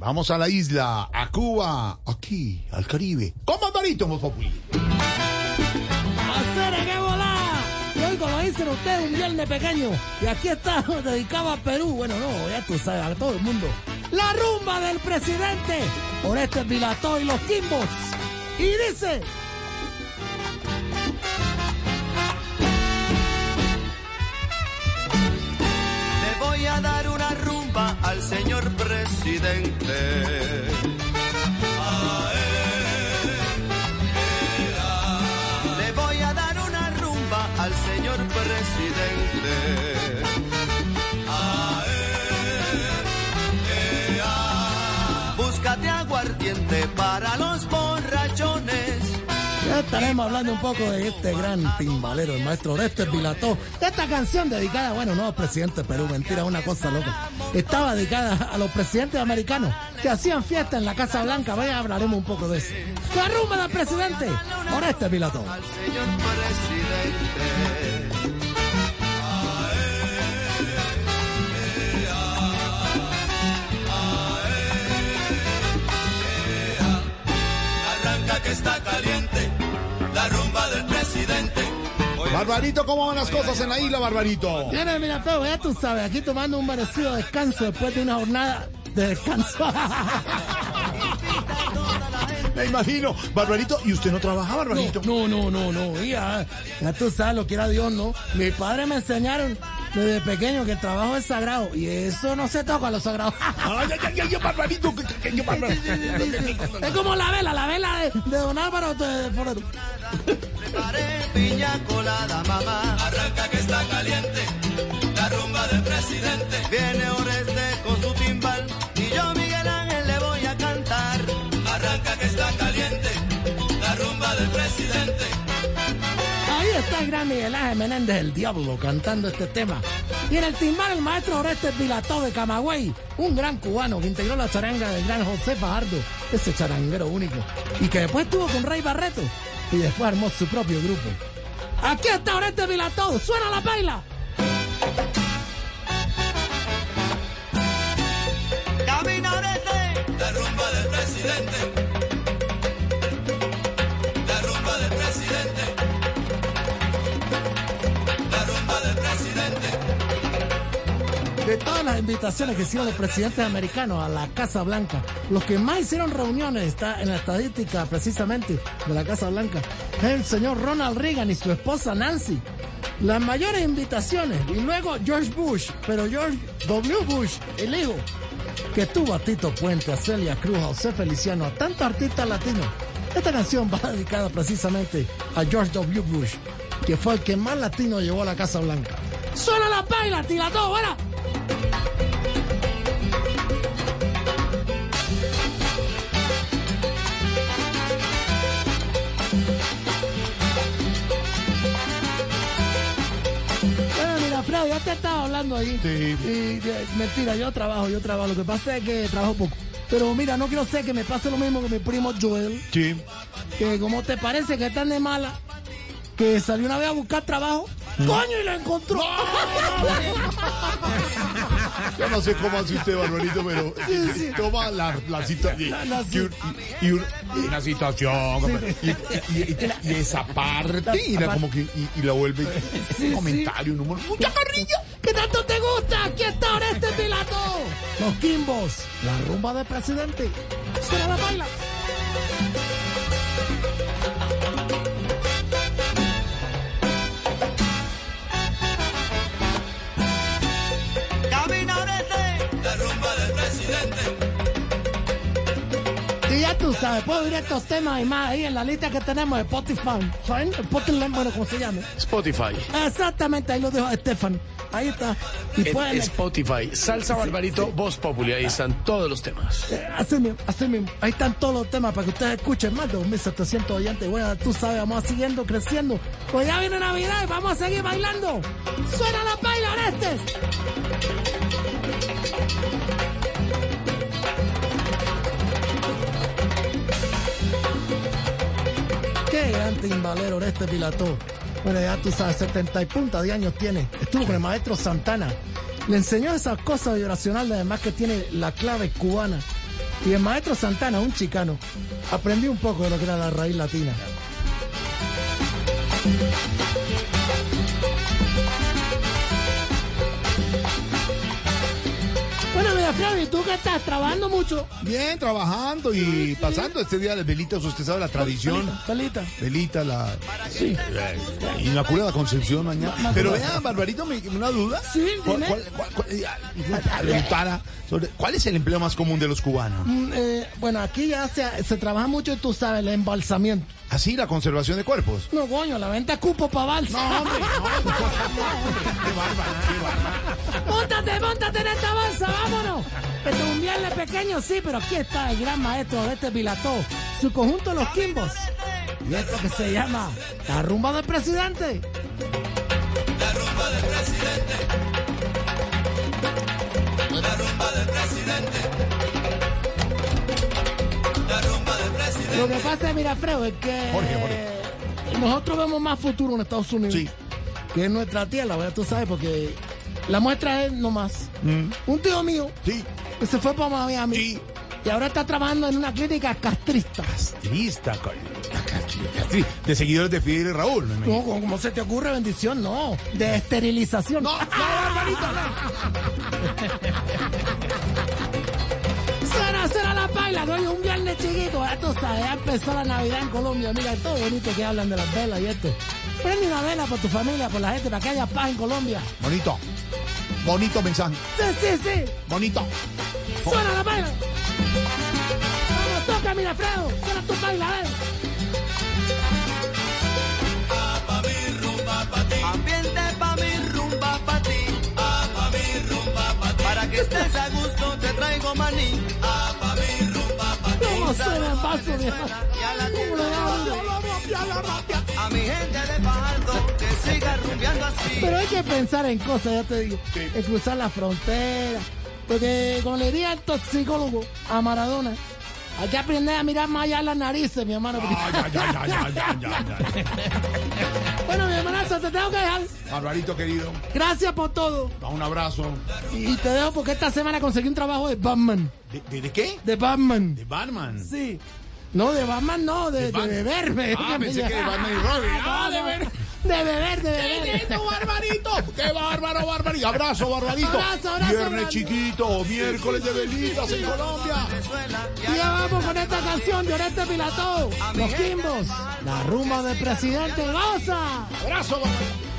Vamos a la isla, a Cuba, aquí, al Caribe. Con Barbarito, Voz Populi. ¡Hacer qué volada! Y hoy, como dicen ustedes, un viernes pequeño. Y aquí está dedicado a Perú. Bueno, no, ya tú sabes, a todo el mundo. La rumba del presidente. Oreste Pilató y los Kimbos. Y dice... señor presidente. Le voy a dar una rumba al señor presidente. Búscate aguardiente para los borrachones. Estaremos hablando un poco de este gran timbalero, el maestro Oreste Pilató. Esta canción dedicada, bueno, no al presidente de Perú, mentira, una cosa loca. Estaba dedicada a los presidentes americanos que hacían fiesta en la Casa Blanca. Vaya, hablaremos un poco de eso. La rumba del presidente, Oreste Pilató. al señor presidente. Arranca que está Barbarito, ¿cómo van las cosas en la isla, Barbarito? Mira, mira, todo, ya tú sabes, aquí tomando un merecido descanso después de una jornada de descanso. Me imagino. Barbarito, ¿y usted no trabaja, Barbarito? No, no, no, no, ya, ya tú sabes lo que era Dios, ¿no? Mis padres me enseñaron desde pequeño que el trabajo es sagrado y eso no se toca a lo sagrado. Ay, ay, ay, ay, Barbarito, es como la vela, la vela de, de Don Álvaro de, de Forero. Preparé piña colada, mamá. Arranca que está caliente la rumba del presidente. Viene Oreste con su timbal y yo Miguel Ángel le voy a cantar. Arranca que está caliente la rumba del presidente. Ahí está el gran Miguel Ángel Menéndez, el diablo, cantando este tema. Y en el timbal el maestro Oreste Pilató de Camagüey, un gran cubano que integró la charanga del gran José Fajardo, ese charanguero único, y que después estuvo con Rey Barreto y después armó su propio grupo. Aquí está Oreste Pilató, suena la paila. Camina Oreste, la rumba del presidente. Las invitaciones que hicieron los presidentes americanos a la Casa Blanca, los que más hicieron reuniones está en la estadística precisamente de la Casa Blanca, el señor Ronald Reagan y su esposa Nancy. Las mayores invitaciones, y luego George Bush, pero George W. Bush, el hijo, que tuvo a Tito Puente, a Celia Cruz, a José Feliciano, a tantos artistas latinos. Esta canción va dedicada precisamente a George W. Bush, que fue el que más latino llevó a la Casa Blanca. ¡Suena la paila, tira todo, ¡Buena! Ya te estaba hablando ahí. Sí. Y, eh, mentira, yo trabajo, yo trabajo. Lo que pasa es que trabajo poco. Pero mira, no quiero ser que me pase lo mismo que mi primo Joel, Sí. que como te parece que están de mala, que salió una vez a buscar trabajo, coño, y lo encontró. Yo no sé cómo hace usted, Barbarito, pero Sí, sí. toma la, la situación. La- la- y, un- y- y un- y una situación. Y, y- esa la, como que y, la vuelve Sí, un comentario, un humor. ¡Mucha carrilla! ¿Qué tanto te gusta? Aquí está Oreste Pilato. Los Kimbos, la rumba del presidente. Suena la baila. Y ya tú sabes, puedo oír estos temas y más ahí en la lista que tenemos de Spotify. ¿Saben? Spotify, bueno, ¿cómo se llama? Spotify. Exactamente, ahí lo dejo a Estefan. Ahí está. Y En pueden... Spotify. Salsa Barbarito, Voz Populi. Ahí están todos los temas. Eh, Así mismo, así mismo. Ahí están todos los temas para que ustedes escuchen más de 2.700 oyentes. Bueno, tú sabes, vamos siguiendo creciendo. Pues ya viene Navidad y vamos a seguir bailando. ¡Suena la paila, Orestes! Qué gran timbalero Oreste Pilató. Bueno, ya tú sabes, 70 y punta de años tiene. Estuvo con el maestro Santana. Le enseñó esas cosas vibracionales, además que tiene la clave cubana. Y el maestro Santana, un chicano. Aprendí un poco de lo que era la raíz latina. Freddy, ¿tú qué estás? ¿Trabajando mucho? Bien, trabajando y pasando este día de velitas. Usted sabe la tradición. Pelita. Velita, la Sí. eh, Inmaculada Concepción mañana. Pero vean, Barbarito, me, una duda. Sí, ¿Cuál, dime. cuál- cuál- cuál- eh, ah, sobre cuál es el empleo más común de los cubanos? Mm, eh, bueno, aquí ya se, se trabaja mucho, tú sabes, el embalsamiento. Así, la conservación de cuerpos. No, coño, la venta cupo para balsa. No, hombre, no, no, qué bárbaro, qué bárbaro. ¡Móntate, móntate en esta balsa, vámonos! Este es un viernes pequeño, sí, pero aquí está el gran maestro de este pilató, su conjunto Los Quimbos. Y esto que se llama La Rumba del Presidente. Lo que pasa es, mira, Freo, es que Jorge, Jorge. nosotros vemos más futuro en Estados Unidos. Sí. Que es nuestra tierra, ¿verdad? Tú sabes, porque la muestra es nomás. Un tío mío Sí, que se fue para Miami sí. y ahora está trabajando en una clínica castrista. Castrista, co- castri- de seguidores de Fidel y Raúl. imagino. No, ¿cómo, cómo se te ocurre bendición? No, de esterilización. No, no, Barbarito, no. Será, será la paila, no hay un viernes chiquito, ya empezó la Navidad en Colombia, mira, todo bonito que hablan de las velas y esto. Prende una vela por tu familia, por la gente, para que haya paz en Colombia. Bonito. Bonito mensaje. Sí, sí, sí, Bonito. suena la paila. Vamos, toca, mira, Fredo, suena tu paila, a ver. Ambiente pa' mi rumba pa' ti. Ah, pa' mi rumba pa' ti. Para que estés a gusto te traigo maní. A mi gente de Fajardo que siga rumbeando así. Pero hay que pensar en cosas, ya te digo. En cruzar la frontera. Porque, como le diría el toxicólogo a Maradona, hay que aprender a mirar más allá las narices, mi hermano. porque- ay, ay, ay. Bueno, te tengo que dejar. Barbarito querido, Gracias por todo. da un abrazo. Y te dejo porque esta semana conseguí un trabajo de Batman. ¿De, de, de qué? De Batman. De Batman. Sí. No, de Batman no, de, de, beberme. Ah, pensé que de Batman y Robin. Ah, de ver. De beber, de beber. ¡Qué barbarito! ¡Qué bárbaro, barbarito! ¡Abrazo, barbarito! Abrazo, abrazo, Viernes chiquito, miércoles de velitas en Colombia. Y ya vamos con esta canción de Oreste Pilató. Los Quimbos. La rumba del presidente goza. ¡Abrazo, barbarito!